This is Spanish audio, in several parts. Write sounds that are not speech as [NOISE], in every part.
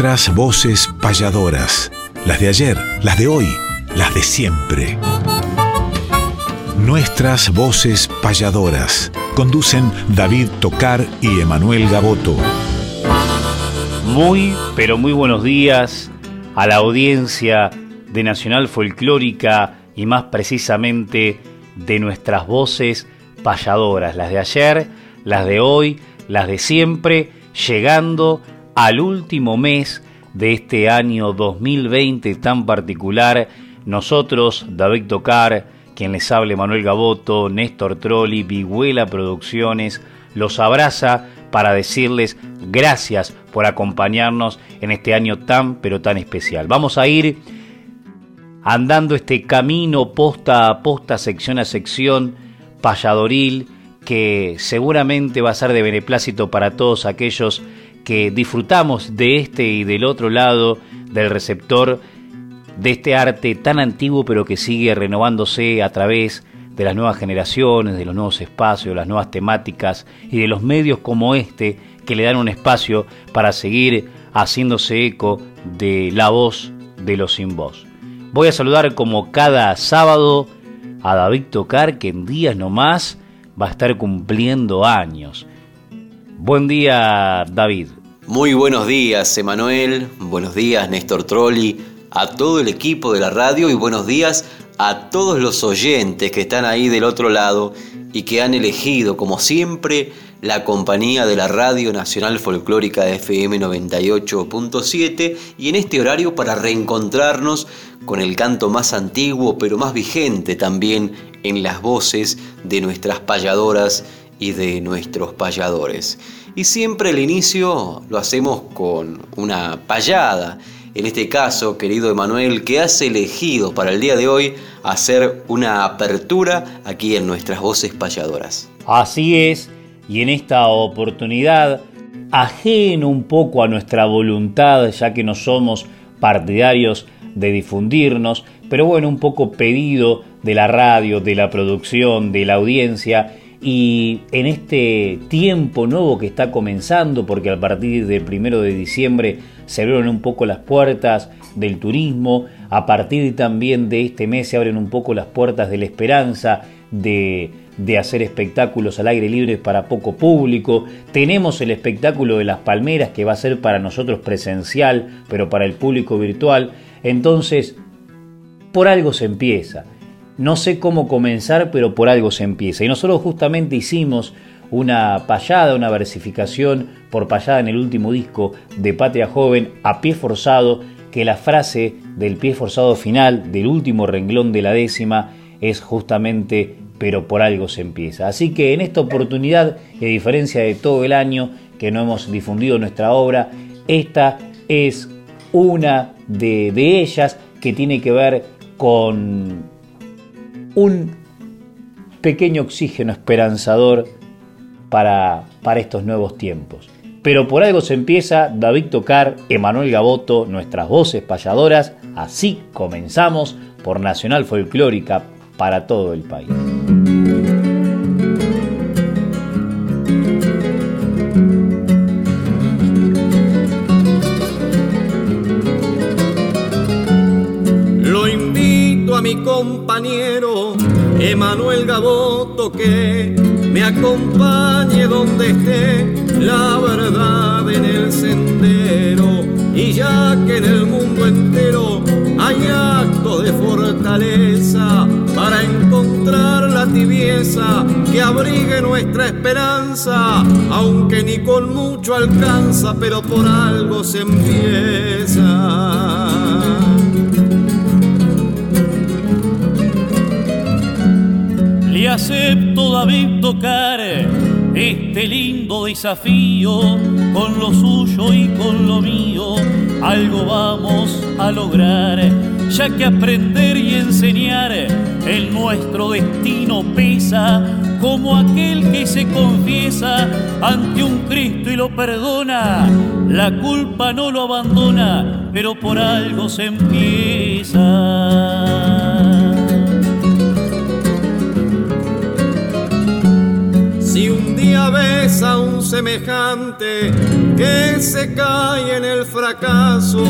Nuestras voces payadoras, las de ayer, las de hoy, las de siempre. Nuestras voces payadoras. Conducen David Tocar y Emanuel Gaboto. Muy, pero muy buenos días a la audiencia de Nacional Folclórica y más precisamente de nuestras voces payadoras, las de ayer, las de hoy, las de siempre, llegando al último mes de este año 2020 tan particular. Nosotros, David Tocar, quien les hable Manuel Gaboto, Néstor Trolli, Viguela Producciones, los abraza para decirles gracias por acompañarnos en este año tan pero tan especial. Vamos a ir andando este camino posta a posta, sección a sección, payadoril, que seguramente va a ser de beneplácito para todos aquellos que disfrutamos de este y del otro lado del receptor de este arte tan antiguo pero que sigue renovándose a través de las nuevas generaciones, de los nuevos espacios, las nuevas temáticas y de los medios como este que le dan un espacio para seguir haciéndose eco de la voz de los sin voz. Voy a saludar como cada sábado a David Tocar que en días nomás va a estar cumpliendo años. Buen día David. Muy buenos días Emanuel, buenos días Néstor Trolli, a todo el equipo de la radio y buenos días a todos los oyentes que están ahí del otro lado y que han elegido, como siempre, la compañía de la Radio Nacional Folclórica FM 98.7 y en este horario para reencontrarnos con el canto más antiguo pero más vigente también en las voces de nuestras payadoras y de nuestros payadores. Y siempre el inicio lo hacemos con una payada en este caso, querido Emanuel, que has elegido para el día de hoy hacer una apertura aquí en nuestras voces payadoras. Así es, y en esta oportunidad, ajeno un poco a nuestra voluntad, ya que no somos partidarios de difundirnos, pero bueno, un poco pedido de la radio, de la producción, de la audiencia, y en este tiempo nuevo que está comenzando, porque a partir del primero de diciembre se abrieron un poco las puertas del turismo, a partir también de este mes se abren un poco las puertas de la esperanza de hacer espectáculos al aire libre para poco público. Tenemos el espectáculo de las palmeras que va a ser para nosotros presencial, pero para el público virtual. Entonces, por algo se empieza. No sé cómo comenzar, pero por algo se empieza. Y nosotros justamente hicimos una payada, una versificación por payada en el último disco de Patria Joven, a pie forzado, que la frase del pie forzado final del último renglón de la décima es justamente pero por algo se empieza. Así que en esta oportunidad, y a diferencia de todo el año que no hemos difundido nuestra obra, esta es una de, de ellas que tiene que ver con un pequeño oxígeno esperanzador para, para estos nuevos tiempos. Pero por algo se empieza David Tocar, Emanuel Gaboto, nuestras voces payadoras. Así comenzamos por Nacional Folclórica para todo el país. Lo invito a mi compañero Emanuel Gaboto que me acompañe donde esté la verdad en el sendero y ya que en el mundo entero hay acto de fortaleza para encontrar la tibieza que abrigue nuestra esperanza, aunque ni con mucho alcanza, pero por algo se empieza. Acepto David tocar este lindo desafío con lo suyo y con lo mío. Algo vamos a lograr, ya que aprender y enseñar en nuestro destino pesa como aquel que se confiesa ante un Cristo y lo perdona. La culpa no lo abandona, pero por algo se empieza. A un semejante que se cae en el fracaso,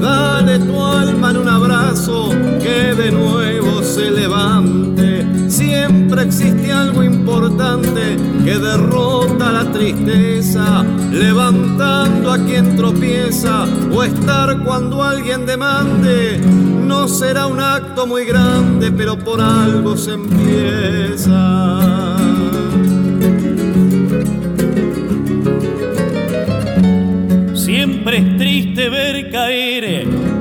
dale tu alma en un abrazo que de nuevo se levante. Siempre existe algo importante que derrota la tristeza, levantando a quien tropieza o estar cuando alguien demande. No será un acto muy grande, pero por algo se empieza.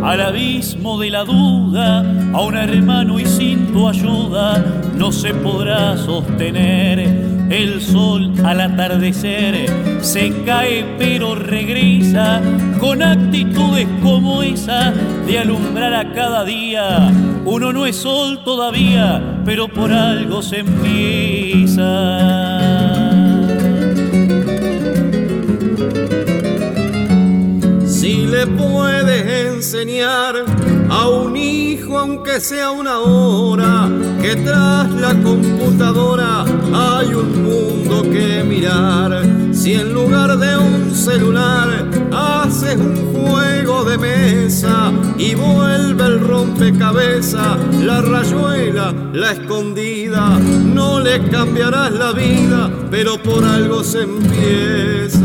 Al abismo de la duda a un hermano y sin tu ayuda no se podrá sostener. El sol al atardecer se cae pero regresa con actitudes como esa de alumbrar a cada día. Uno no es sol todavía, pero por algo se empieza. Puedes enseñar a un hijo, aunque sea una hora, que tras la computadora hay un mundo que mirar. Si en lugar de un celular haces un juego de mesa y vuelve el rompecabezas, la rayuela, la escondida, no le cambiarás la vida, pero por algo se empieza.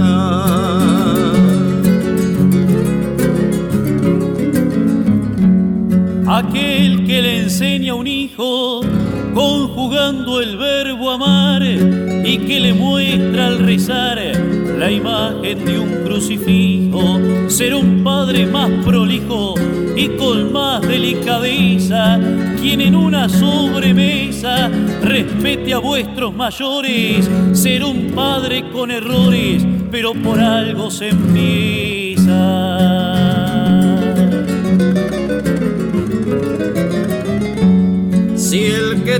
Aquel que le enseña a un hijo conjugando el verbo amar y que le muestra al rezar la imagen de un crucifijo, ser un padre más prolijo y con más delicadeza, quien en una sobremesa respete a vuestros mayores, ser un padre con errores, pero por algo se empieza.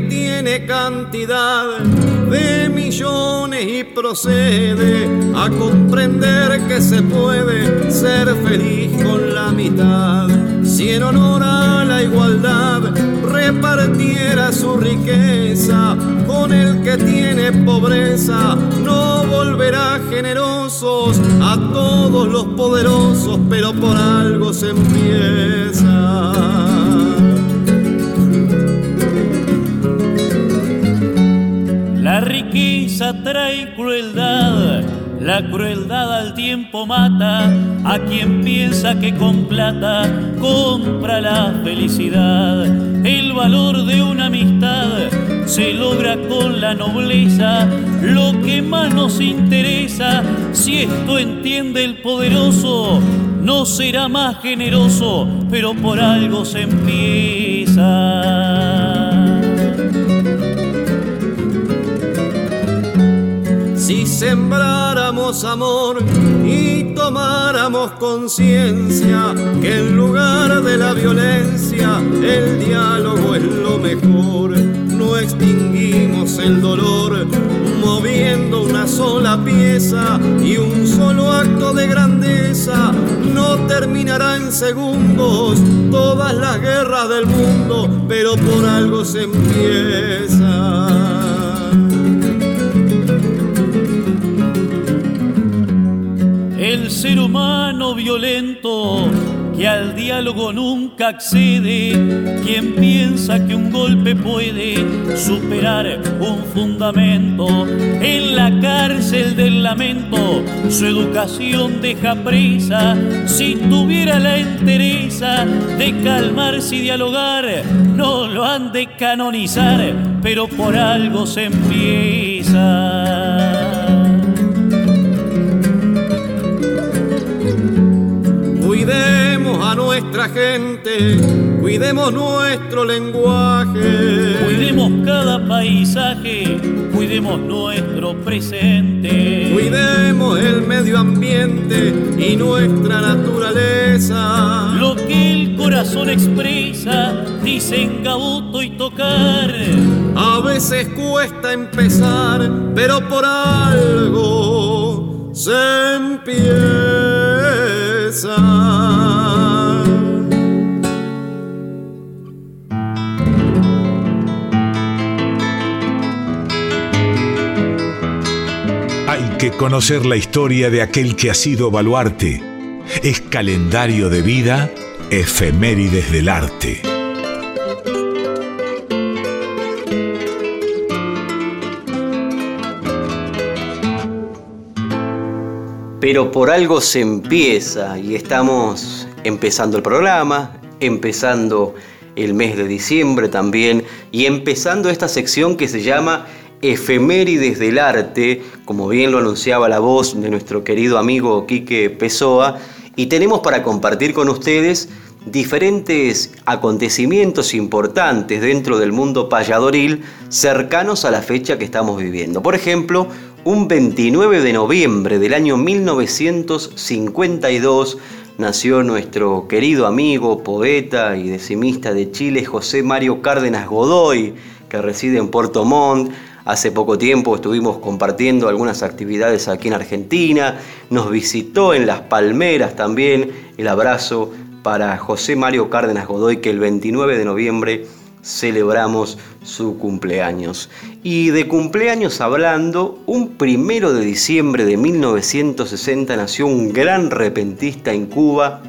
Tiene cantidad de millones y procede a comprender que se puede ser feliz con la mitad, si en honor a la igualdad repartiera su riqueza con el que tiene pobreza, no volverá generosos a todos los poderosos, pero por algo se empieza. Riqueza trae crueldad, la crueldad al tiempo mata a quien piensa que con plata compra la felicidad. El valor de una amistad se logra con la nobleza, lo que más nos interesa, si esto entiende el poderoso, no será más generoso, pero por algo se empieza. Si sembráramos amor y tomáramos conciencia que en lugar de la violencia el diálogo es lo mejor, no extinguimos el dolor moviendo una sola pieza y un solo acto de grandeza no terminará en segundos todas las guerras del mundo, pero por algo se empieza. Ser humano violento que al diálogo nunca accede, quien piensa que un golpe puede superar un fundamento, en la cárcel del lamento su educación deja presa, si tuviera la entereza de calmarse y dialogar, no lo han de canonizar, pero por algo se empieza. A nuestra gente, cuidemos nuestro lenguaje. Cuidemos cada paisaje, cuidemos nuestro presente. Cuidemos el medio ambiente y nuestra naturaleza. Lo que el corazón expresa, dicen gabuto y tocar. A veces cuesta empezar, pero por algo se empieza. Porque conocer la historia de aquel que ha sido baluarte es calendario de vida, efemérides del arte. Pero por algo se empieza y estamos empezando el programa, empezando el mes de diciembre también y empezando esta sección que se llama Efemérides del Arte, como bien lo anunciaba la voz de nuestro querido amigo Quique Pessoa, y tenemos para compartir con ustedes diferentes acontecimientos importantes dentro del mundo payadoril cercanos a la fecha que estamos viviendo. Por ejemplo, un 29 de noviembre del año 1952 nació nuestro querido amigo, poeta y decimista de Chile, José Mario Cárdenas Godoy, que reside en Puerto Montt. Hace poco tiempo estuvimos compartiendo algunas actividades aquí en Argentina. Nos visitó en Las Palmeras también. El abrazo para José Mario Cárdenas Godoy, que el 29 de noviembre celebramos su cumpleaños. Y de cumpleaños hablando, un primero de diciembre de 1960 nació un gran repentista en Cuba.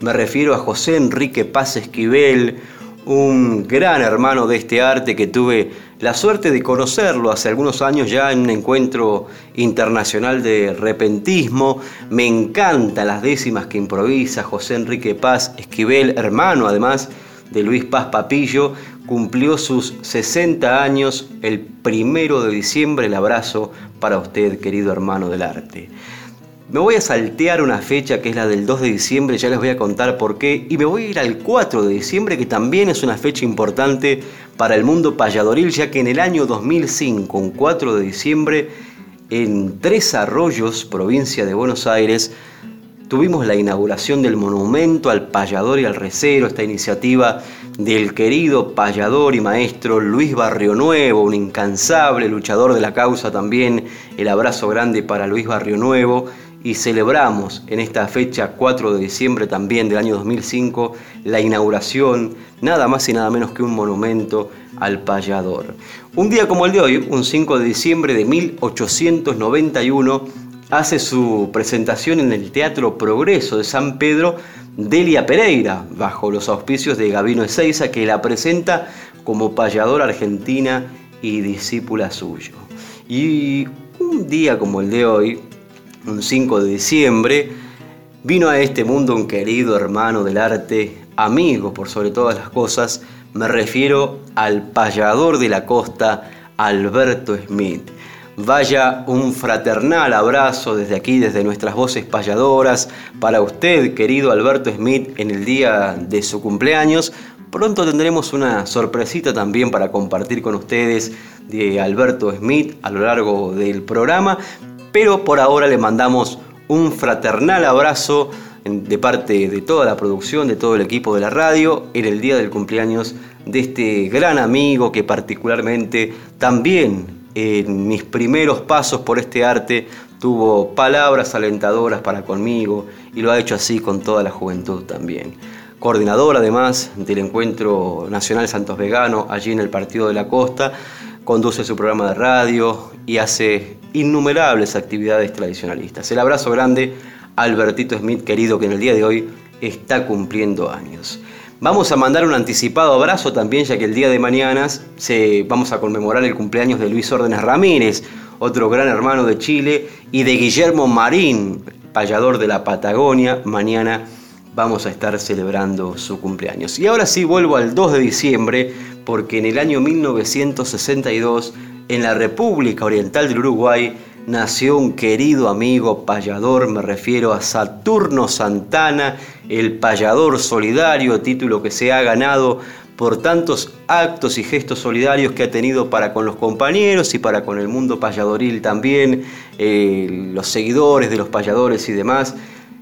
Me refiero a José Enrique Paz Esquivel, un gran hermano de este arte que tuve la suerte de conocerlo hace algunos años ya en un encuentro internacional de repentismo. Me encantan las décimas que improvisa José Enrique Paz Esquivel, hermano además de Luis Paz Papillo, cumplió sus 60 años el primero de diciembre. El abrazo para usted, querido hermano del arte. Me voy a saltear una fecha que es la del 2 de diciembre, ya les voy a contar por qué, y me voy a ir al 4 de diciembre, que también es una fecha importante para el mundo payadoril, ya que en el año 2005, un 4 de diciembre, en Tres Arroyos, provincia de Buenos Aires, tuvimos la inauguración del monumento al payador y al recero, esta iniciativa del querido payador y maestro Luis Barrio Nuevo, un incansable luchador de la causa también, el abrazo grande para Luis Barrio Nuevo y celebramos en esta fecha 4 de diciembre también del año 2005 la inauguración nada más y nada menos que un monumento al payador. Un día como el de hoy, un 5 de diciembre de 1891, hace su presentación en el Teatro Progreso de San Pedro Delia Pereira, bajo los auspicios de Gabino Ezeiza, que la presenta como payador argentina y discípula suyo. Y un día como el de hoy, un 5 de diciembre, vino a este mundo un querido hermano del arte, amigo por sobre todas las cosas, me refiero al payador de la costa, Alberto Smith. Vaya un fraternal abrazo desde aquí, desde nuestras voces payadoras, para usted, querido Alberto Smith, en el día de su cumpleaños. Pronto tendremos una sorpresita también para compartir con ustedes de Alberto Smith a lo largo del programa, pero por ahora le mandamos un fraternal abrazo de parte de toda la producción, de todo el equipo de la radio, en el día del cumpleaños de este gran amigo que particularmente también en mis primeros pasos por este arte tuvo palabras alentadoras para conmigo y lo ha hecho así con toda la juventud también. Coordinador además del Encuentro Nacional Santos Vegano allí en el Partido de la Costa, conduce su programa de radio y hace innumerables actividades tradicionalistas. El abrazo grande a Albertito Smith, querido, que en el día de hoy está cumpliendo años. Vamos a mandar un anticipado abrazo también, ya que el día de mañana se, vamos a conmemorar el cumpleaños de Luis Órdenes Ramírez, otro gran hermano de Chile, y de Guillermo Marín, payador de la Patagonia. Mañana vamos a estar celebrando su cumpleaños. Y ahora sí vuelvo al 2 de diciembre, porque en el año 1962 en la República Oriental del Uruguay nació un querido amigo payador, me refiero a Saturno Santana, el payador solidario, título que se ha ganado por tantos actos y gestos solidarios que ha tenido para con los compañeros y para con el mundo payadoril también, eh, los seguidores de los payadores y demás.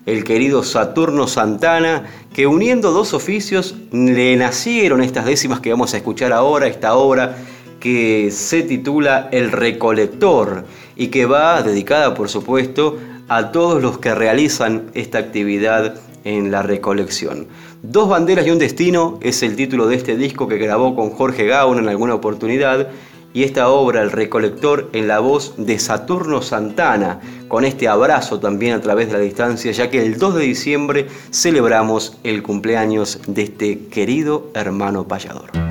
El querido Saturno Santana, que uniendo dos oficios le nacieron estas décimas que vamos a escuchar ahora, esta obra que se titula El Recolector y que va dedicada, por supuesto, a todos los que realizan esta actividad en la recolección. Dos banderas y un destino es el título de este disco que grabó con Jorge Gaun en alguna oportunidad y esta obra El Recolector en la voz de Saturno Santana, con este abrazo también a través de la distancia, ya que el 2 de diciembre celebramos el cumpleaños de este querido hermano payador.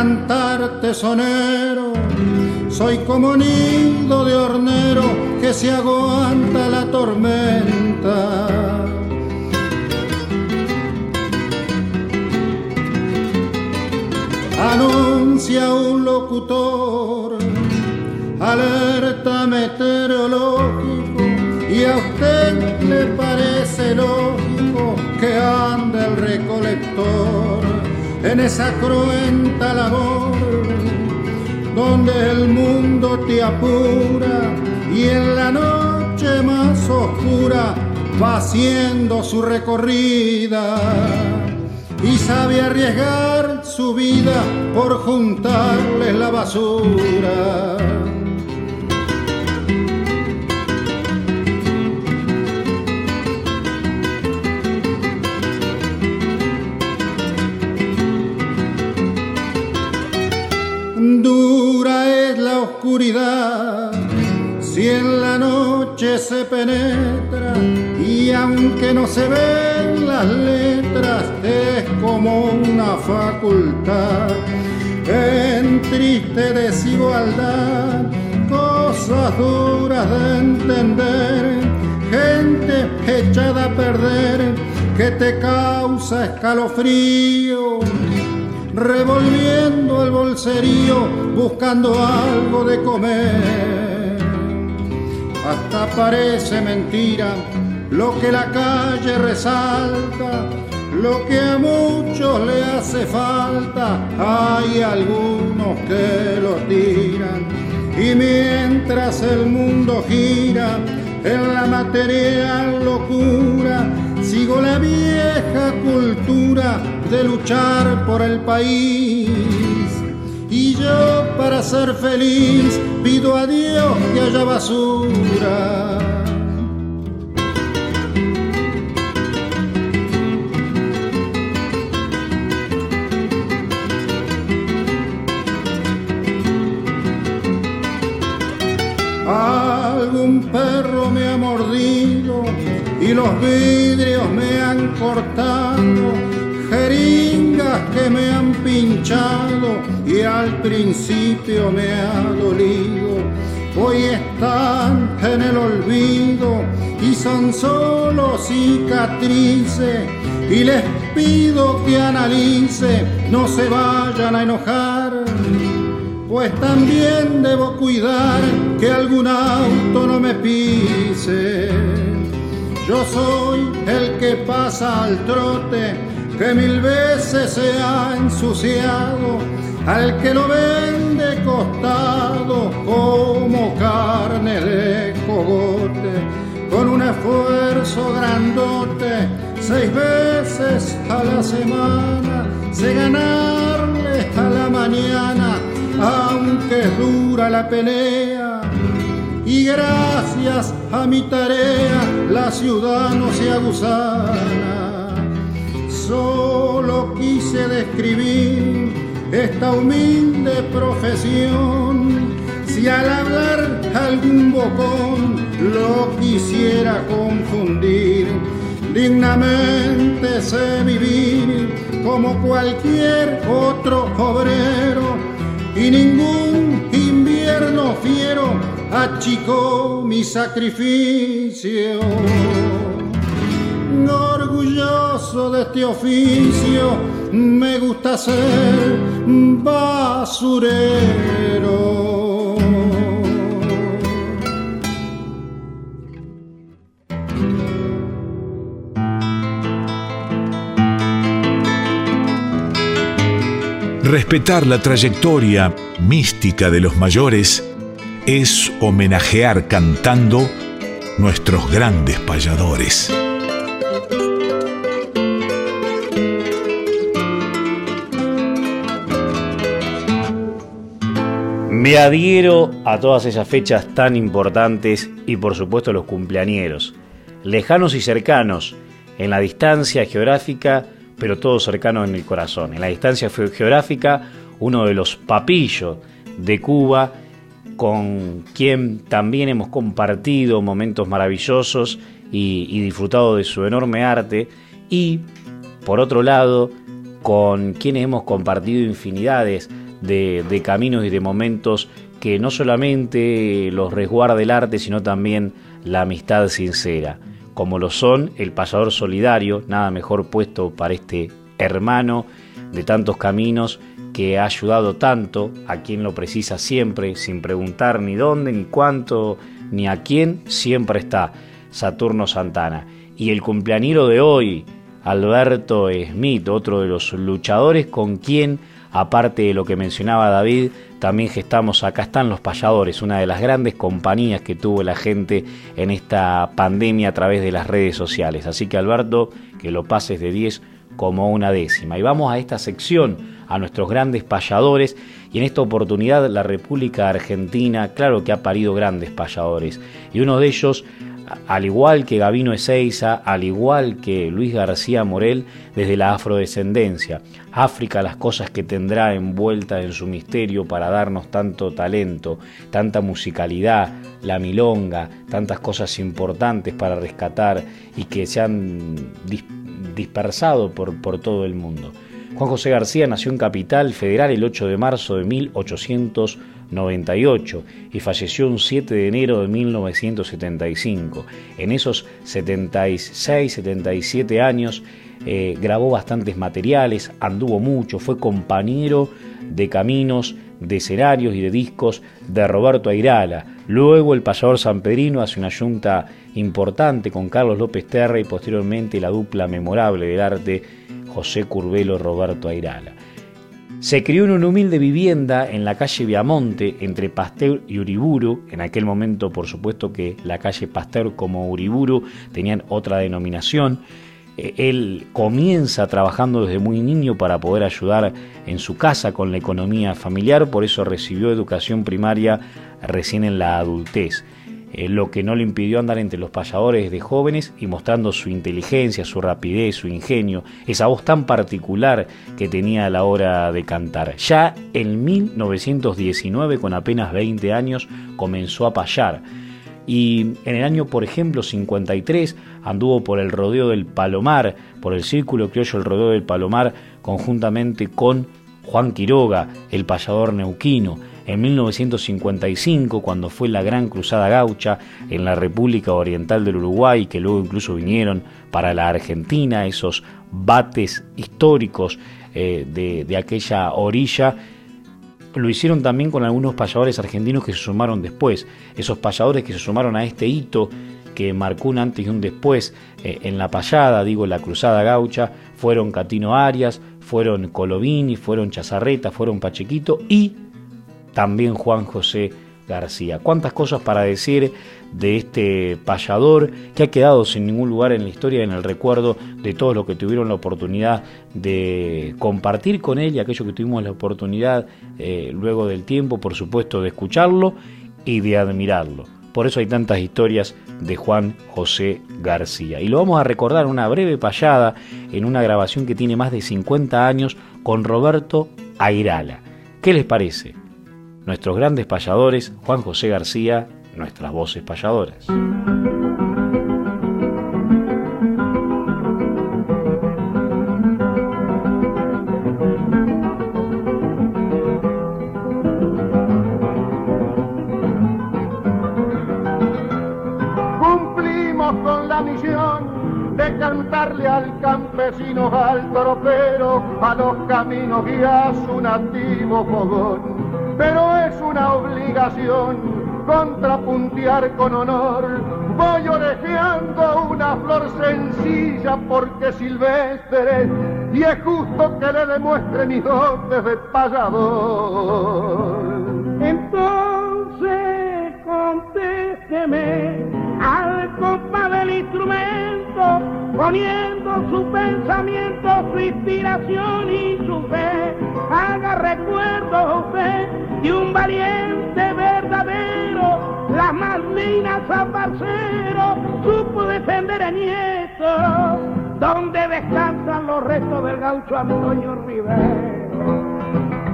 Este cantar tesonero. Soy como nido de hornero que se aguanta la tormenta. anuncia un locutor, alerta meteorológico, y a usted le parece lógico que anda el recolector en esa cruenta labor donde el mundo te apura y en la noche más oscura va haciendo su recorrida y sabe arriesgar su vida por juntarles la basura. Noche se penetra y aunque no se ven las letras es como una facultad. En triste desigualdad cosas duras de entender gente echada a perder que te causa escalofrío. Revolviendo el bolserío buscando algo de comer hasta parece mentira lo que la calle resalta, lo que a muchos le hace falta, hay algunos que lo tiran. Y mientras el mundo gira en la material locura, sigo la vieja cultura de luchar por el país yo para ser feliz pido a Dios que haya basura. Algún perro me ha mordido y los vidrios me han cortado jeringas que me han pinchado y al principio me ha dolido. Hoy están en el olvido y son solo cicatrices y les pido que analice, no se vayan a enojar. Pues también debo cuidar que algún auto no me pise. Yo soy el que pasa al trote que mil veces se ha ensuciado, al que lo vende costado como carne de cogote, con un esfuerzo grandote, seis veces a la semana, se ganarle a la mañana, aunque dura la pelea. Y gracias a mi tarea la ciudad no se aguzana solo quise describir esta humilde profesión. Si al hablar algún bocón lo quisiera confundir, dignamente sé vivir como cualquier otro obrero y ningún invierno fiero achicó mi sacrificio orgulloso de este oficio, me gusta ser basurero. Respetar la trayectoria mística de los mayores es homenajear cantando nuestros grandes payadores. Me adhiero a todas esas fechas tan importantes y por supuesto los cumpleañeros, lejanos y cercanos, en la distancia geográfica pero todo cercano en el corazón. En la distancia geográfica, uno de los papillos de Cuba, con quien también hemos compartido momentos maravillosos y, disfrutado de su enorme arte, y por otro lado, con quienes hemos compartido infinidades de, caminos y de momentos que no solamente los resguarda el arte, sino también la amistad sincera como lo son el pasador solidario, nada mejor puesto para este hermano de tantos caminos que ha ayudado tanto a quien lo precisa siempre, sin preguntar ni dónde, ni cuánto, ni a quién, siempre está Saturno Santana. Y el cumpleañero de hoy, Alberto Smith, otro de los luchadores con quien Aparte de lo que mencionaba David, también gestamos Acá están los payadores, una de las grandes compañías que tuvo la gente en esta pandemia a través de las redes sociales. Así que Alberto, que lo pases de 10 como una décima. Y vamos a esta sección, a nuestros grandes payadores, y en esta oportunidad la República Argentina, claro que ha parido grandes payadores, y uno de ellos al igual que Gavino Ezeiza, al igual que Luis García Morel, desde la afrodescendencia. África, las cosas que tendrá envueltas en su misterio para darnos tanto talento, tanta musicalidad, la milonga, tantas cosas importantes para rescatar y que se han dispersado por, todo el mundo. Juan José García nació en Capital Federal el 8 de marzo de 1800 98 y falleció un 7 de enero de 1975. En esos 76, 77 años eh, grabó bastantes materiales, anduvo mucho, fue compañero de caminos, de escenarios y de discos de Roberto Airala. Luego el payador sanpedrino hace una yunta importante con Carlos López Terra y posteriormente la dupla memorable del arte José Curbelo Roberto Airala. Se crió en una humilde vivienda en la calle Viamonte, entre Pasteur y Uriburu. En aquel momento, por supuesto, que la calle Pasteur como Uriburu tenían otra denominación. Eh, él comienza trabajando desde muy niño para poder ayudar en su casa con la economía familiar, por eso recibió educación primaria recién en la adultez. Eh, lo que no le impidió andar entre los payadores de jóvenes y mostrando su inteligencia, su rapidez, su ingenio, esa voz tan particular que tenía a la hora de cantar. Ya en 1919, con apenas 20 años, comenzó a payar. Y en el año, por ejemplo, 53, anduvo por el rodeo del Palomar, por el círculo criollo el rodeo del Palomar, conjuntamente con Juan Quiroga, el payador neuquino en 1955, cuando fue la Gran Cruzada Gaucha en la República Oriental del Uruguay, que luego incluso vinieron para la Argentina, esos bates históricos eh, de, aquella orilla, lo hicieron también con algunos payadores argentinos que se sumaron después, esos payadores que se sumaron a este hito que marcó un antes y un después eh, en la payada, digo, la cruzada gaucha, fueron Catino Arias, fueron Colovini, fueron Chazarreta, fueron Pachequito y también Juan José García. Cuántas cosas para decir de este payador que ha quedado sin ningún lugar en la historia, en el recuerdo de todos los que tuvieron la oportunidad de compartir con él y aquellos que tuvimos la oportunidad eh, luego del tiempo, por supuesto, de escucharlo y de admirarlo. Por eso hay tantas historias de Juan José García. Y lo vamos a recordar una breve payada en una grabación que tiene más de 50 años con Roberto Airala. ¿Qué les parece? Nuestros grandes payadores, Juan José García, nuestras voces payadoras. Cantarle al tropero, a los caminos y a su nativo fogón pero una obligación contrapuntear con honor. Voy orejeando una flor sencilla porque silvestre y es justo que le demuestre mis dotes de payador. Entonces contésteme al compás del instrumento, poniendo su pensamiento, su inspiración y su fe. Haga recuerdo usted de un valiente verdadero, las malvinas a parcero, supo defender a nieto, donde descansan los restos del gaucho Antonio Rivero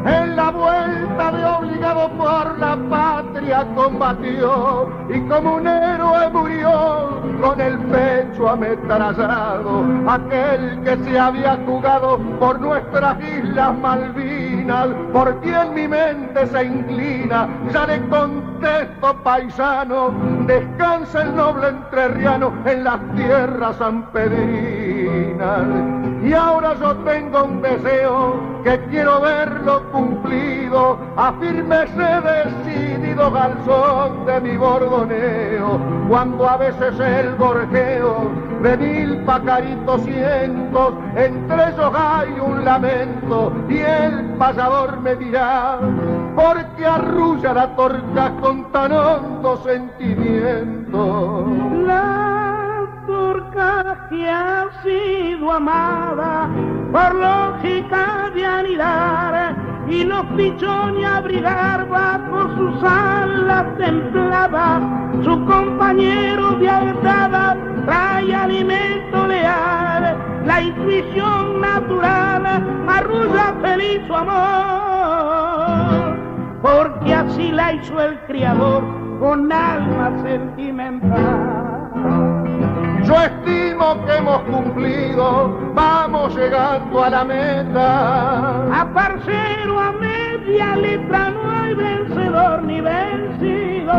en la vuelta de obligado por la patria combatió y como un héroe murió con el pecho ametrallado aquel que se había jugado por nuestras islas Malvinas por quien mi mente se inclina ya le contesto paisano descansa el noble entrerriano en las tierras sanpedrinas y ahora yo tengo un deseo que quiero verlo cumplido, afírmese decidido garzón de mi bordoneo, cuando a veces el gorjeo de mil pacaritos cientos, entre ellos hay un lamento, y el payador me dirá, porque arrulla la torta con tan hondo sentimiento que ha sido amada por lógica de anidar y no pichó ni abrigar bajo sus alas templadas. Su compañero de alzada trae alimento leal la intuición natural arrulla feliz su amor porque así la hizo el criador con alma sentimental yo estimo que hemos cumplido, vamos llegando a la meta. A parcero a media letra no hay vencedor ni vencido.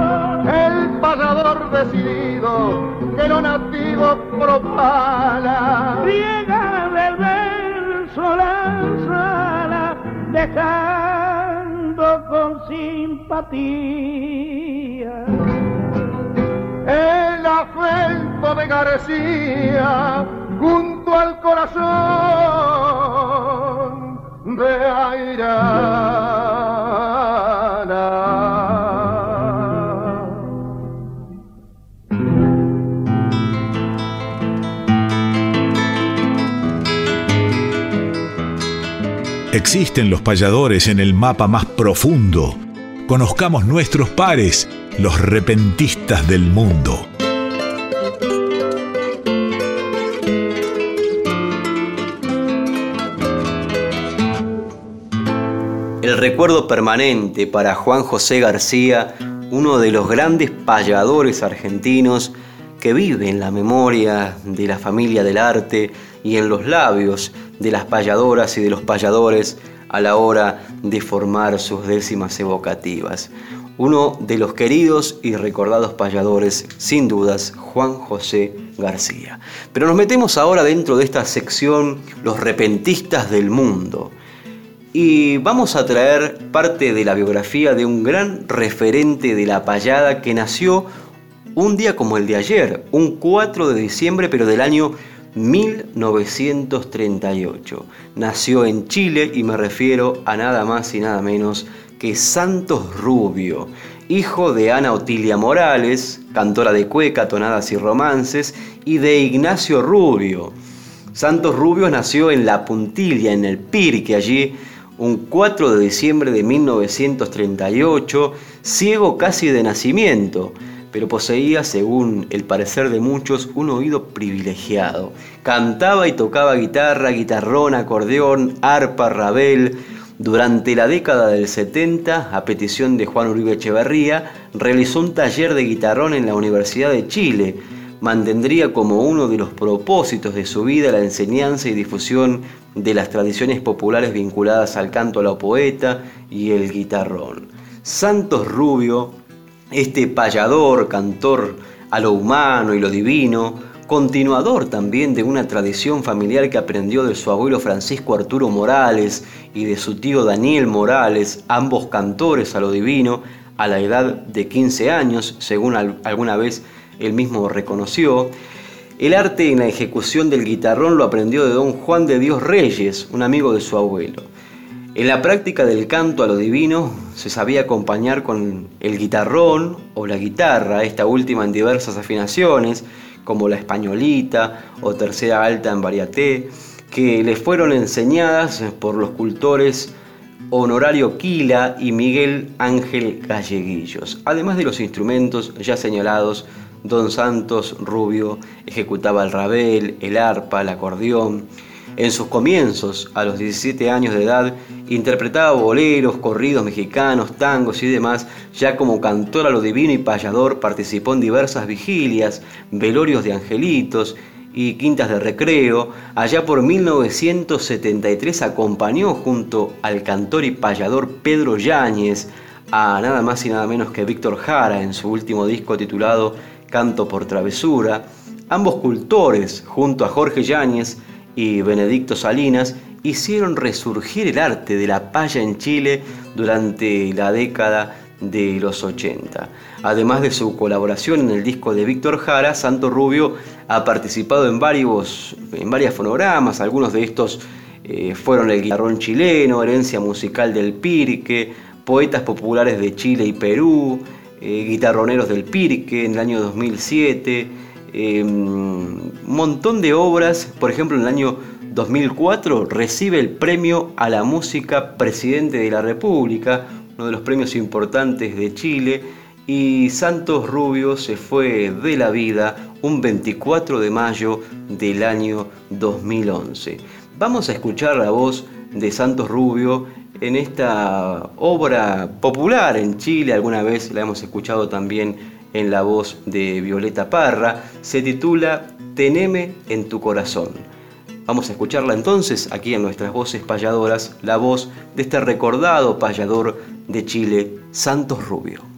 El pasador decidido que lo nativo propala. Riega del verso la sala, dejando con simpatía el afecto de García junto al corazón de. Existen los payadores en el mapa más profundo. Conozcamos nuestros pares los repentistas del mundo. El recuerdo permanente para Juan José García, uno de los grandes payadores argentinos que vive en la memoria de la familia del arte y en los labios de las payadoras y de los payadores a la hora de formar sus décimas evocativas uno de los queridos y recordados payadores, sin dudas, Juan José García. Pero nos metemos ahora dentro de esta sección Los repentistas del mundo. Y vamos a traer parte de la biografía de un gran referente de la payada que nació un día como el de ayer, un 4 de diciembre, pero del año 1938. Nació en Chile y me refiero a nada más y nada menos Santos Rubio, hijo de Ana Otilia Morales, cantora de cueca, tonadas y romances, y de Ignacio Rubio. Santos Rubio nació en La Puntilla, en el Pirque, allí un 4 de diciembre de 1938, ciego casi de nacimiento, pero poseía, según el parecer de muchos, un oído privilegiado. Cantaba y tocaba guitarra, guitarrón, acordeón, arpa, rabel, durante la década del 70, a petición de Juan Uribe Echeverría, realizó un taller de guitarrón en la Universidad de Chile. Mantendría como uno de los propósitos de su vida la enseñanza y difusión de las tradiciones populares vinculadas al canto a la poeta y el guitarrón. Santos Rubio, este payador, cantor a lo humano y lo divino, continuador también de una tradición familiar que aprendió de su abuelo Francisco Arturo Morales y de su tío Daniel Morales, ambos cantores a lo divino, a la edad de 15 años, según alguna vez él mismo reconoció. El arte en la ejecución del guitarrón lo aprendió de don Juan de Dios Reyes, un amigo de su abuelo. En la práctica del canto a lo divino se sabía acompañar con el guitarrón o la guitarra, esta última en diversas afinaciones, como la españolita o tercera alta en variaté, que le fueron enseñadas por los cultores Honorario Quila y Miguel Ángel Galleguillos, además de los instrumentos ya señalados Don Santos Rubio ejecutaba el rabel, el arpa, el acordeón. En sus comienzos, a los 17 años de edad, interpretaba boleros, corridos mexicanos, tangos y demás. Ya como cantor a lo divino y payador participó en diversas vigilias, velorios de angelitos y quintas de recreo. Allá por 1973 acompañó junto al cantor y payador Pedro Yáñez a nada más y nada menos que Víctor Jara en su último disco titulado Canto por Travesura, ambos cultores, junto a Jorge Yáñez y Benedicto Salinas, hicieron resurgir el arte de la paya en Chile durante la década de los 80. Además de su colaboración en el disco de Víctor Jara, Santo Rubio ha participado en varios en varias fonogramas, algunos de estos eh, fueron el guitarrón chileno, herencia musical del Pirque, poetas populares de Chile y Perú, eh, guitarroneros del Pirque en el año 2007, em, un montón de obras, por ejemplo en el año 2004 recibe el premio a la música Presidente de la República, uno de los premios importantes de Chile, y Santos Rubio se fue de la vida un 24 de mayo del año 2011. Vamos a escuchar la voz de Santos Rubio en esta obra popular en Chile, alguna vez la hemos escuchado también en la voz de Violeta Parra, se titula Teneme en tu corazón. Vamos a escucharla entonces aquí en nuestras voces payadoras, la voz de este recordado payador de Chile, Santos Rubio.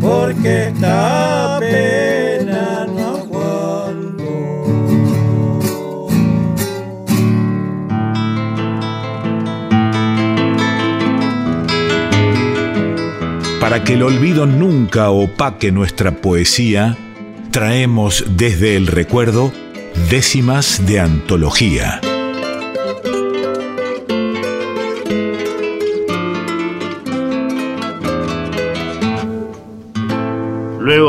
Porque esta pena no aguanto. Para que el olvido nunca opaque nuestra poesía, traemos desde el recuerdo décimas de antología.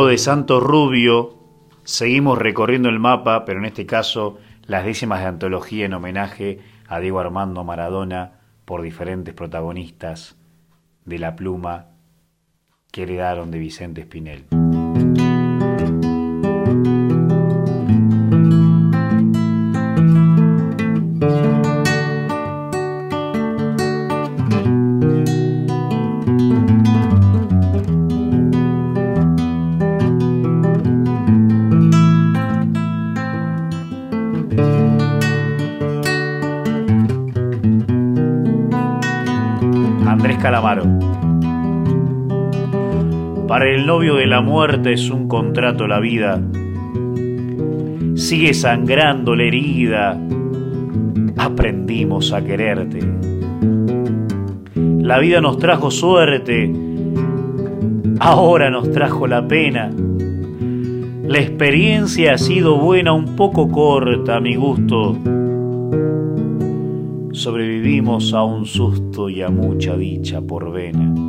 De Santo Rubio, seguimos recorriendo el mapa, pero en este caso las décimas de antología en homenaje a Diego Armando Maradona por diferentes protagonistas de la pluma que heredaron de Vicente Espinel. El novio de la muerte es un contrato la vida. Sigue sangrando la herida. Aprendimos a quererte. La vida nos trajo suerte. Ahora nos trajo la pena. La experiencia ha sido buena, un poco corta a mi gusto. Sobrevivimos a un susto y a mucha dicha por vena.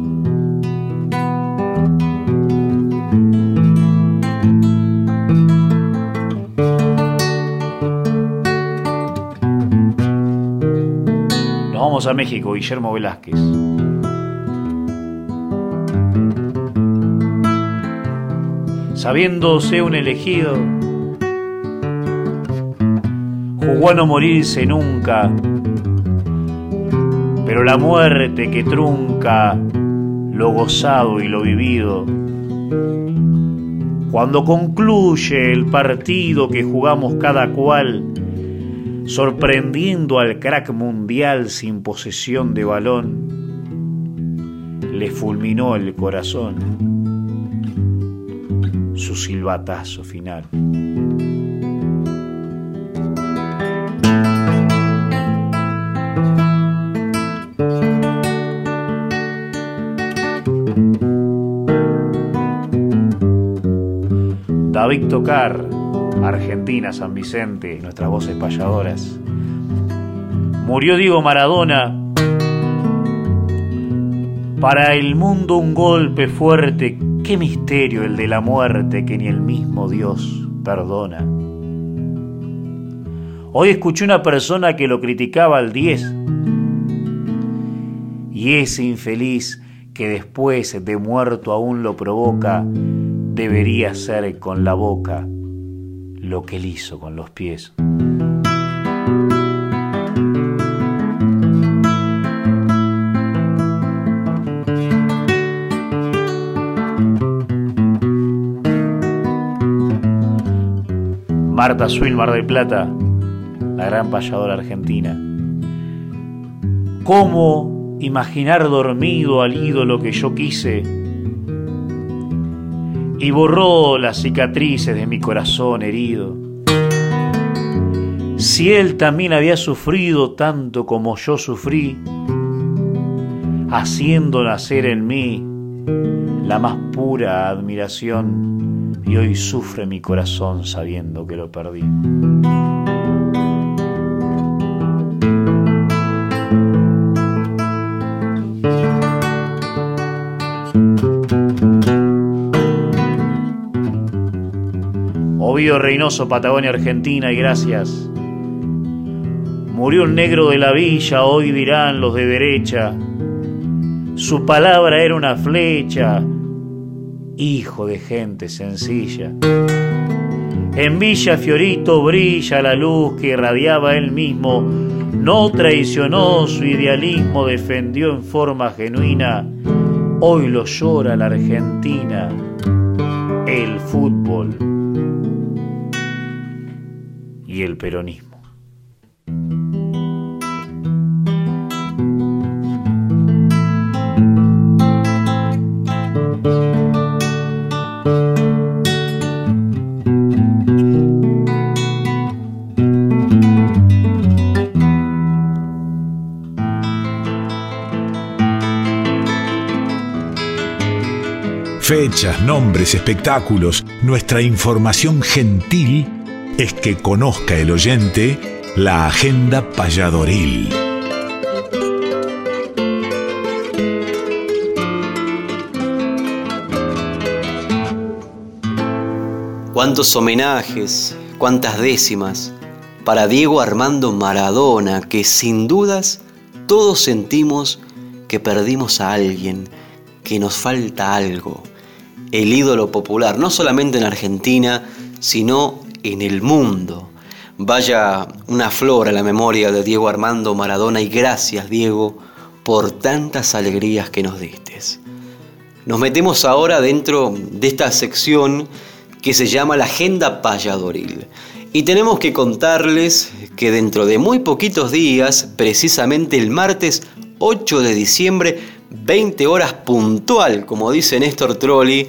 Vamos a México, Guillermo Velázquez. Sabiéndose un elegido, jugó a no morirse nunca, pero la muerte que trunca lo gozado y lo vivido. Cuando concluye el partido que jugamos cada cual, sorprendiendo al crack mundial sin posesión de balón, le fulminó el corazón su silbatazo final. David Tocar, Argentina, San Vicente, nuestras voces payadoras. Murió Diego Maradona. Para el mundo un golpe fuerte, qué misterio el de la muerte que ni el mismo Dios perdona. Hoy escuché una persona que lo criticaba al 10 y ese infeliz que después de muerto aún lo provoca, debería ser con la boca lo que él hizo con los pies. Marta Suil, Mar del Plata, la gran payadora argentina. ¿Cómo imaginar dormido al ídolo que yo quise? Y borró las cicatrices de mi corazón herido. Si él también había sufrido tanto como yo sufrí, haciendo nacer en mí la más pura admiración, y hoy sufre mi corazón sabiendo que lo perdí. Ovío Reynoso, Patagonia, Argentina, y gracias. Murió un negro de la villa, hoy dirán los de derecha. Su palabra era una flecha, hijo de gente sencilla. En Villa Fiorito brilla la luz que irradiaba él mismo, no traicionó su idealismo, defendió en forma genuina, hoy lo llora la Argentina, el fútbol y el peronismo. Fechas, nombres, espectáculos, nuestra información gentil es que conozca el oyente la agenda payadoril. Cuántos homenajes, cuántas décimas para Diego Armando Maradona, que sin dudas todos sentimos que perdimos a alguien, que nos falta algo el ídolo popular, no solamente en Argentina, sino en el mundo. Vaya una flor a la memoria de Diego Armando Maradona y gracias Diego por tantas alegrías que nos diste. Nos metemos ahora dentro de esta sección que se llama la Agenda Payadoril. Y tenemos que contarles que dentro de muy poquitos días, precisamente el martes 8 de diciembre, 20 horas puntual, como dice Néstor Trolli,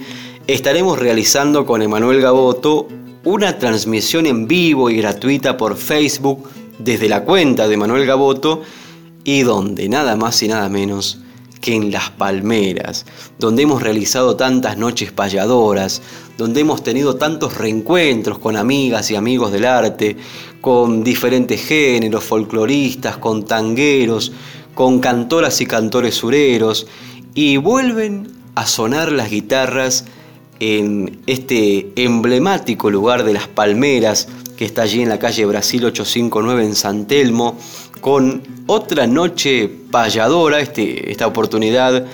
estaremos realizando con Emanuel Gaboto una transmisión en vivo y gratuita por Facebook desde la cuenta de Manuel Gaboto y donde nada más y nada menos que en Las Palmeras, donde hemos realizado tantas noches payadoras, donde hemos tenido tantos reencuentros con amigas y amigos del arte, con diferentes géneros, folcloristas, con tangueros, con cantoras y cantores sureros, y vuelven a sonar las guitarras en este emblemático lugar de las Palmeras, que está allí en la calle Brasil 859 en San Telmo, con otra noche payadora, este, esta oportunidad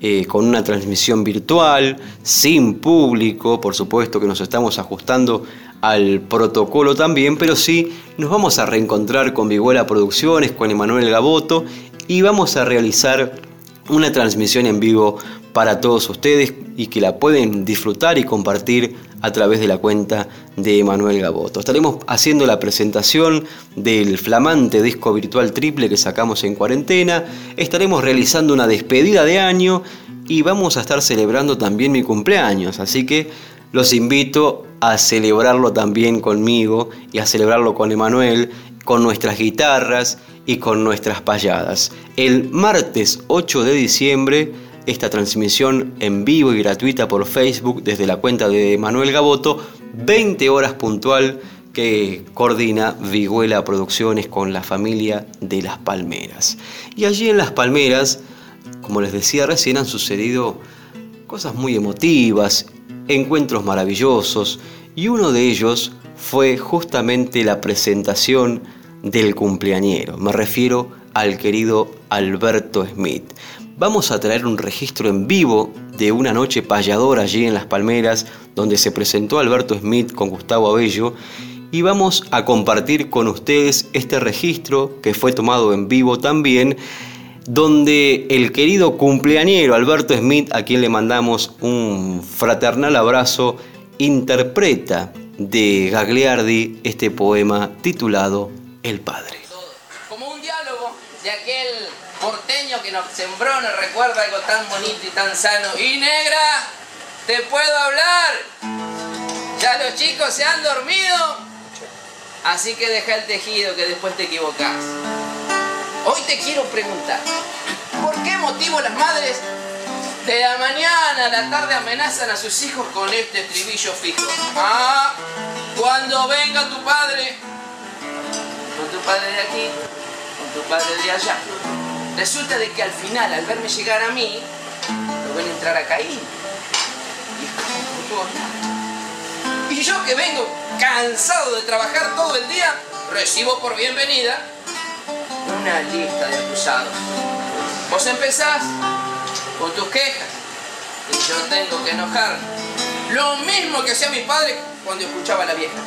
eh, con una transmisión virtual, sin público, por supuesto que nos estamos ajustando al protocolo también, pero sí nos vamos a reencontrar con Viguela Producciones, con Emanuel Gaboto y vamos a realizar una transmisión en vivo para todos ustedes y que la pueden disfrutar y compartir a través de la cuenta de Emanuel Gaboto. Estaremos haciendo la presentación del flamante disco virtual triple que sacamos en cuarentena, estaremos realizando una despedida de año y vamos a estar celebrando también mi cumpleaños, así que los invito a celebrarlo también conmigo y a celebrarlo con Emanuel, con nuestras guitarras y con nuestras payadas. El martes 8 de diciembre, esta transmisión en vivo y gratuita por Facebook desde la cuenta de Manuel Gaboto, 20 horas puntual que coordina Viguela Producciones con la familia de Las Palmeras. Y allí en Las Palmeras, como les decía recién, han sucedido cosas muy emotivas, encuentros maravillosos, y uno de ellos fue justamente la presentación del cumpleañero. Me refiero al querido Alberto Smith. Vamos a traer un registro en vivo de una noche payadora allí en Las Palmeras, donde se presentó Alberto Smith con Gustavo Abello, y vamos a compartir con ustedes este registro que fue tomado en vivo también, donde el querido cumpleañero Alberto Smith, a quien le mandamos un fraternal abrazo, interpreta de Gagliardi este poema titulado el Padre. Como un diálogo de aquel porteño que nos sembró, nos recuerda algo tan bonito y tan sano. Y negra, ¿te puedo hablar? Ya los chicos se han dormido, así que deja el tejido que después te equivocas. Hoy te quiero preguntar, ¿por qué motivo las madres de la mañana a la tarde amenazan a sus hijos con este estribillo fijo? Ah, cuando venga tu padre, con tu padre de aquí, con tu padre de allá. Resulta de que al final, al verme llegar a mí, lo ven entrar a Caín. Y, y yo que vengo cansado de trabajar todo el día, recibo por bienvenida una lista de acusados. Vos empezás con tus quejas y yo tengo que enojar. Lo mismo que hacía mi padre cuando escuchaba a la vieja,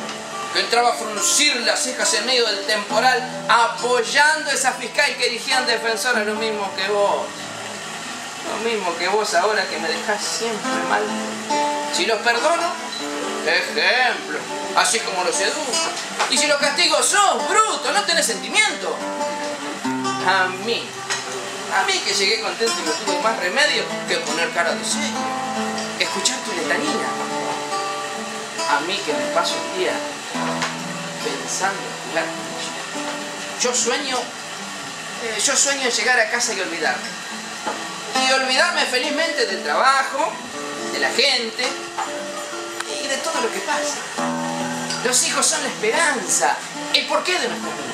que entraba a fruncir las cejas en medio del temporal, apoyando a esa fiscal que erigían defensora, lo mismo que vos. Lo mismo que vos ahora que me dejás siempre mal. Si los perdono, ejemplo, así como los seduzco. Y si los castigo, sos bruto, no tenés sentimiento. A mí, a mí que llegué contento y no tuve más remedio que poner cara de serio, escuchar tu letanía. A mí que me paso el día pensando en jugar Yo sueño, eh, yo sueño llegar a casa y olvidarme. Y olvidarme felizmente del trabajo, de la gente y de todo lo que pasa. Los hijos son la esperanza, el porqué de nuestra vida.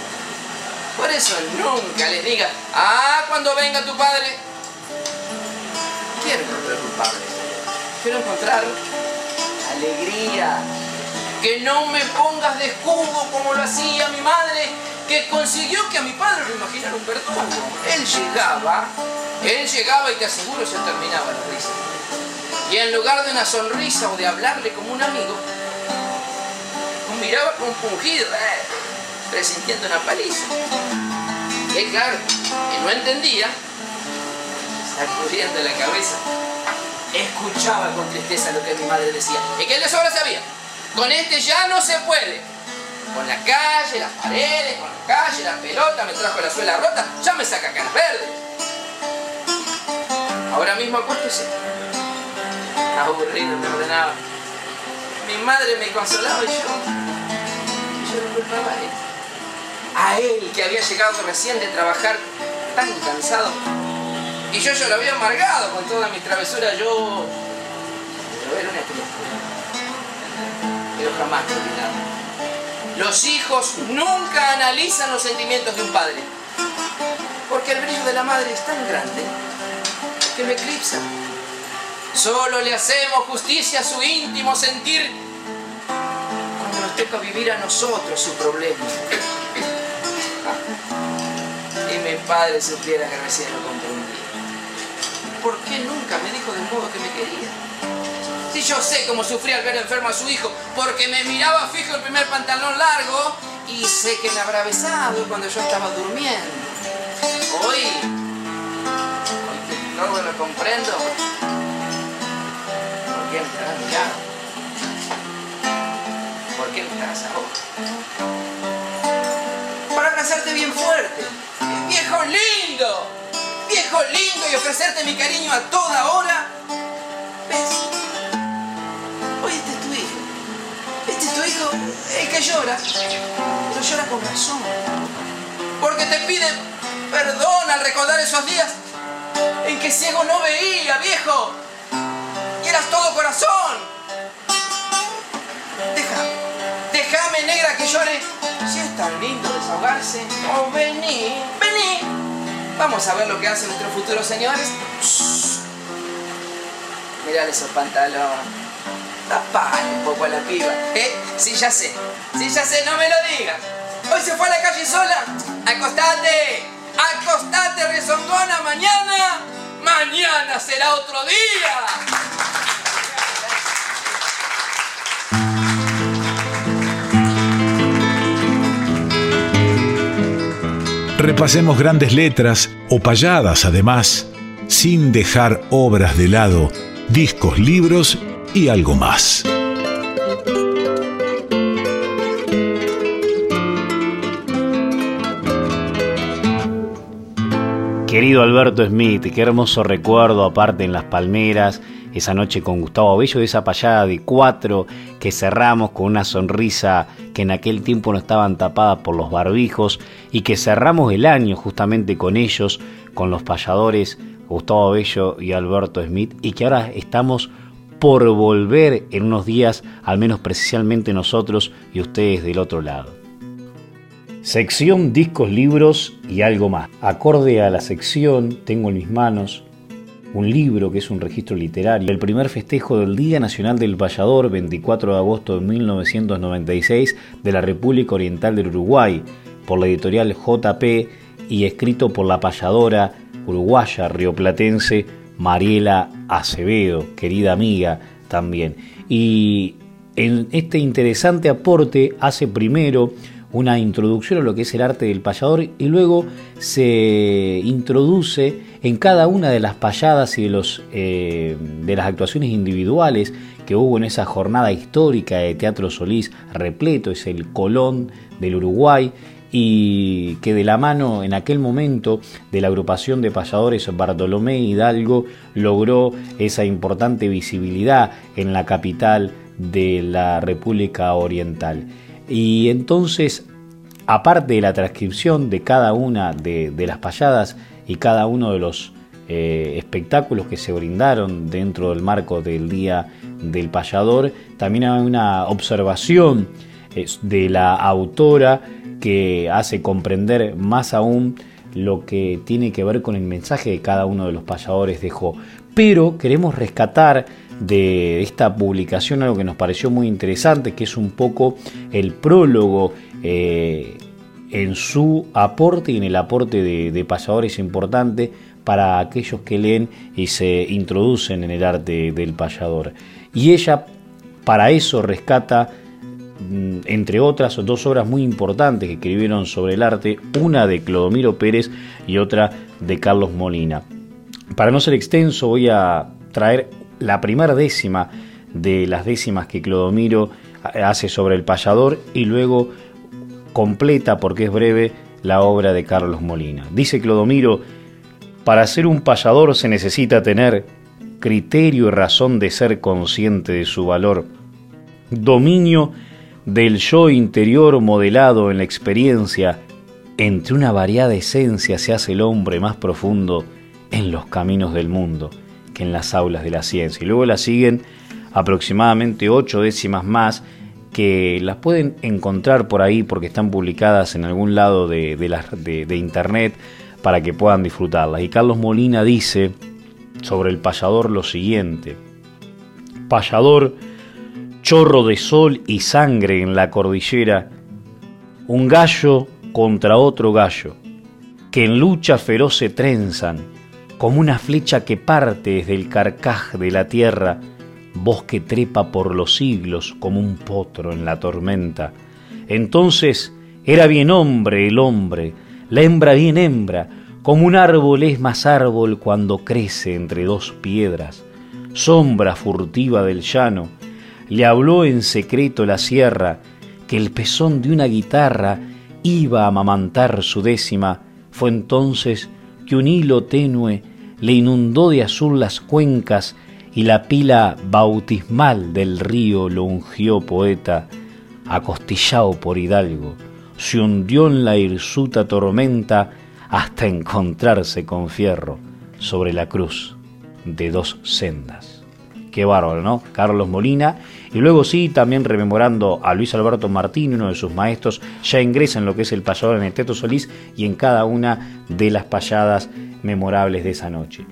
Por eso nunca les diga, ah, cuando venga tu padre. Quiero encontrar tu padre. Quiero encontrar alegría. Que no me pongas de escudo como lo hacía mi madre, que consiguió que a mi padre lo imaginara un verdugo. Él llegaba, él llegaba y te aseguro se terminaba la risa. Y en lugar de una sonrisa o de hablarle como un amigo, miraba compungido. Eh, presintiendo una paliza. Y claro, que no entendía, sacudiendo la cabeza, escuchaba con tristeza lo que mi madre decía. Y que él de sobra sabía, con este ya no se puede. Con la calle, las paredes, con la calle, la pelota, me trajo la suela rota, ya me saca caras verdes. Ahora mismo acuéstese. Aburrido, me ordenaba. Mi madre me consolaba y yo, yo lo culpaba a él a él que había llegado recién de trabajar tan cansado. Y yo ya lo había amargado con toda mi travesura. Yo, pero era una criatura. Pero jamás olvidado. Los hijos nunca analizan los sentimientos de un padre. Porque el brillo de la madre es tan grande que lo eclipsa. Solo le hacemos justicia a su íntimo sentir cuando nos toca vivir a nosotros su problema [LAUGHS] y mi padre supiera que recién lo comprendí. ¿Por qué nunca me dijo del modo que me quería? Si yo sé cómo sufría al ver enfermo a su hijo, porque me miraba fijo el primer pantalón largo y sé que me habrá besado cuando yo estaba durmiendo. Hoy, hoy que lo comprendo, ¿por qué me estarás mirando? ¿Por qué me estarás ahora? abrazarte bien fuerte. Viejo lindo, viejo lindo y ofrecerte mi cariño a toda hora. ¿Ves? Hoy este es tu hijo. Este es tu hijo, el que llora, pero llora con razón. Porque te pide perdón al recordar esos días en que ciego no veía, viejo. Y eras todo corazón. Deja, déjame negra que llore si es tan lindo desahogarse. Oh, vení, vení. Vamos a ver lo que hacen nuestros futuros señores. Mirá esos pantalones. Tapale un poco a la piba. ¿Eh? Sí, ya sé. Sí, ya sé, no me lo digas. Hoy se fue a la calle sola. Acostate. Acostate, rezongona. Mañana. Mañana será otro día. Repasemos grandes letras o payadas además, sin dejar obras de lado, discos, libros y algo más. Querido Alberto Smith, qué hermoso recuerdo aparte en las palmeras esa noche con Gustavo Bello, esa payada de cuatro que cerramos con una sonrisa que en aquel tiempo no estaban tapadas por los barbijos y que cerramos el año justamente con ellos, con los payadores Gustavo Bello y Alberto Smith y que ahora estamos por volver en unos días, al menos precisamente nosotros y ustedes del otro lado. Sección discos, libros y algo más. Acorde a la sección, tengo en mis manos un libro que es un registro literario, el primer festejo del Día Nacional del Vallador, 24 de agosto de 1996, de la República Oriental del Uruguay, por la editorial JP y escrito por la payadora uruguaya rioplatense Mariela Acevedo, querida amiga también. Y en este interesante aporte hace primero una introducción a lo que es el arte del payador y luego se introduce en cada una de las payadas y de, los, eh, las actuaciones individuales que hubo en esa jornada histórica de Teatro Solís repleto, es el Colón del Uruguay y que de la mano en aquel momento de la agrupación de payadores Bartolomé Hidalgo logró esa importante visibilidad en la capital de la República Oriental. Y entonces, aparte de la transcripción de cada una de, las payadas y cada uno de los eh, espectáculos que se brindaron dentro del marco del Día del Payador, también hay una observación eh, de la autora que hace comprender más aún lo que tiene que ver con el mensaje que cada uno de los payadores dejó. Pero queremos rescatar de esta publicación algo que nos pareció muy interesante, que es un poco el prólogo eh, en su aporte y en el aporte de, de payadores importante para aquellos que leen y se introducen en el arte del payador. Y ella para eso rescata mm, entre otras dos obras muy importantes que escribieron sobre el arte, una de Clodomiro Pérez y otra de Carlos Molina. Para no ser extenso voy a traer la primera décima de las décimas que Clodomiro hace sobre el payador y luego completa, porque es breve, la obra de Carlos Molina. Dice Clodomiro, para ser un payador se necesita tener criterio y razón de ser consciente de su valor, dominio del yo interior modelado en la experiencia, entre una variada esencia se hace el hombre más profundo en los caminos del mundo en las aulas de la ciencia. Y luego la siguen aproximadamente ocho décimas más que las pueden encontrar por ahí porque están publicadas en algún lado de, de, internet para que puedan disfrutarlas. Y Carlos Molina dice sobre el payador lo siguiente. Payador, chorro de sol y sangre en la cordillera, un gallo contra otro gallo, que en lucha feroz se trenzan, como una flecha que parte desde el carcaj de la tierra, voz que trepa por los siglos como un potro en la tormenta. Entonces era bien hombre el hombre, la hembra bien hembra, como un árbol es más árbol cuando crece entre dos piedras. Sombra furtiva del llano, le habló en secreto la sierra que el pezón de una guitarra iba a amamantar su décima. Fue entonces que un hilo tenue le inundó de azul las cuencas y la pila bautismal del río lo ungió poeta, acostillado por Hidalgo, se hundió en la hirsuta tormenta hasta encontrarse con fierro sobre la cruz de dos sendas. Qué bárbaro, ¿no? Carlos Molina. Y luego sí, también rememorando a Luis Alberto Martín, uno de sus maestros, ya ingresa en lo que es el payador en el Teto Solís y en cada una de las payadas memorables de esa noche.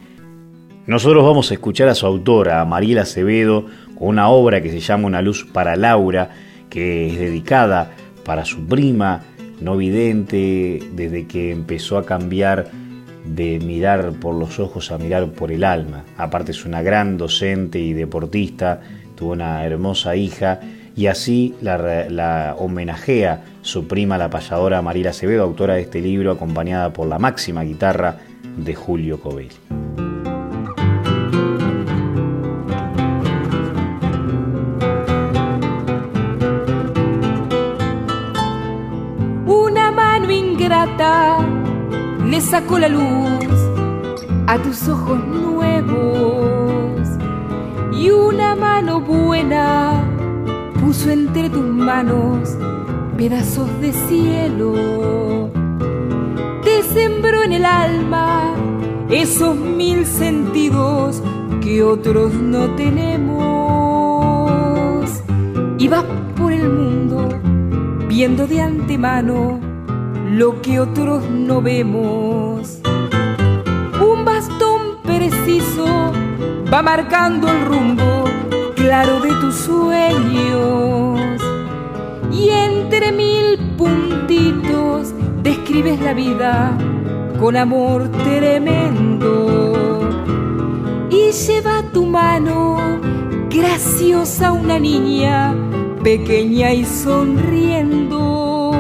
Nosotros vamos a escuchar a su autora, a Mariela Acevedo, con una obra que se llama Una luz para Laura, que es dedicada para su prima, no vidente, desde que empezó a cambiar de mirar por los ojos a mirar por el alma. Aparte es una gran docente y deportista, tuvo una hermosa hija y así la, homenajea su prima la payadora Mariela Acevedo, autora de este libro, acompañada por la máxima guitarra de Julio Covelli. Una mano ingrata le sacó la luz a tus ojos nuevos y una mano buena puso entre tus manos pedazos de cielo te sembró en el alma esos mil sentidos que otros no tenemos. Y vas por el mundo viendo de antemano lo que otros no vemos. Un bastón preciso va marcando el rumbo claro de tus sueños. Y entre mil puntitos describes la vida con amor tremendo. Y lleva tu mano graciosa una niña pequeña y sonriendo.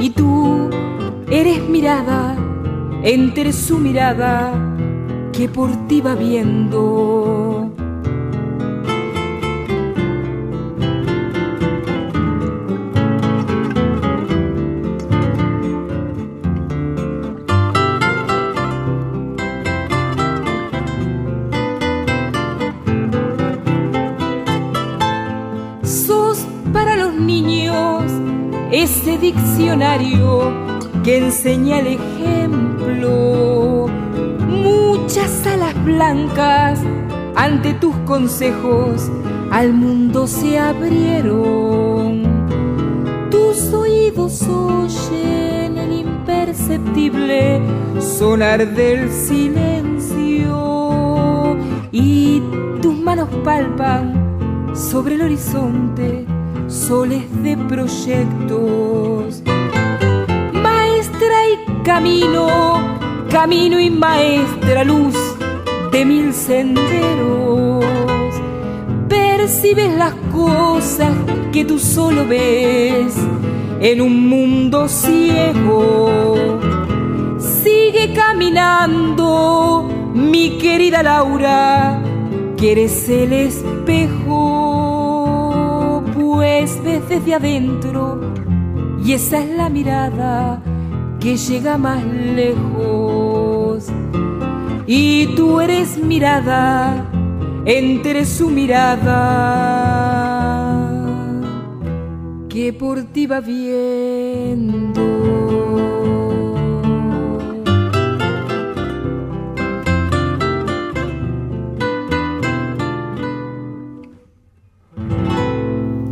Y tú eres mirada entre su mirada que por ti va viendo. Que enseña el ejemplo. Muchas alas blancas ante tus consejos al mundo se abrieron. Tus oídos oyen el imperceptible sonar del silencio y tus manos palpan sobre el horizonte soles de proyectos. Camino, camino y maestra luz de mil senderos. Percibes las cosas que tú solo ves en un mundo ciego. Sigue caminando, mi querida Laura, que eres el espejo pues ves desde adentro y esa es la mirada que llega más lejos. Y tú eres mirada entre su mirada que por ti va viendo.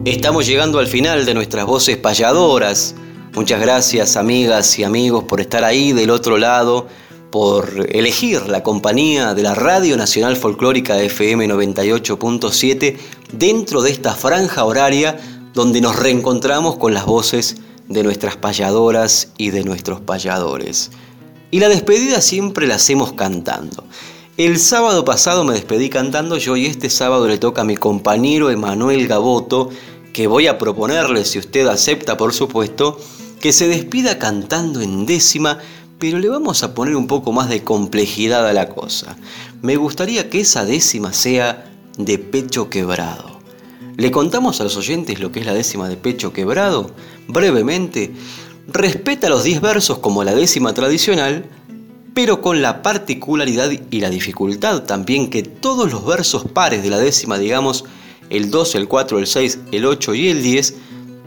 Estamos llegando al final de nuestras voces payadoras. Muchas gracias amigas y amigos por estar ahí del otro lado, por elegir la compañía de la Radio Nacional Folclórica FM 98.7 dentro de esta franja horaria donde nos reencontramos con las voces de nuestras payadoras y de nuestros payadores. Y la despedida siempre la hacemos cantando. El sábado pasado me despedí cantando yo y este sábado le toca a mi compañero Emanuel Gaboto que voy a proponerle, si usted acepta por supuesto, que se despida cantando en décima, pero le vamos a poner un poco más de complejidad a la cosa. Me gustaría que esa décima sea de pecho quebrado. ¿Le contamos a los oyentes lo que es la décima de pecho quebrado? Brevemente, respeta los 10 versos como la décima tradicional, pero con la particularidad y la dificultad también que todos los versos pares de la décima, digamos, el 2, el 4, el 6, el 8 y el 10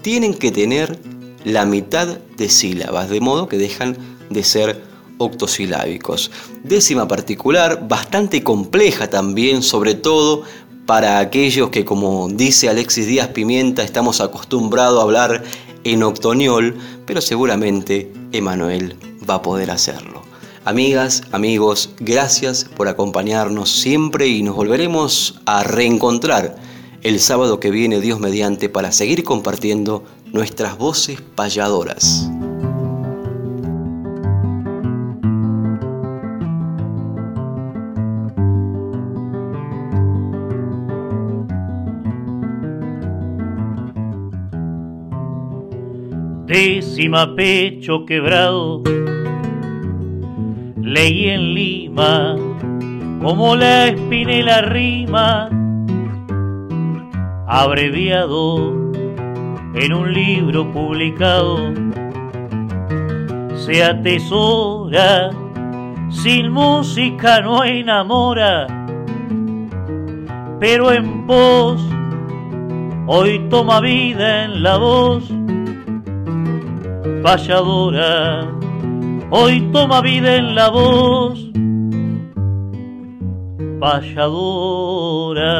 tienen que tener la mitad de sílabas, de modo que dejan de ser octosilábicos. Décima particular, bastante compleja también, sobre todo para aquellos que, como dice Alexis Díaz Pimienta, estamos acostumbrados a hablar en octoniol, pero seguramente Emanuel va a poder hacerlo. Amigas, amigos, gracias por acompañarnos siempre y nos volveremos a reencontrar el sábado que viene, Dios mediante, para seguir compartiendo nuestras voces payadoras. Décima pecho quebrado, leí en Lima como la espinela rima abreviado en un libro publicado, se atesora, sin música no enamora, pero en pos hoy toma vida en la voz, valladora, hoy toma vida en la voz, valladora.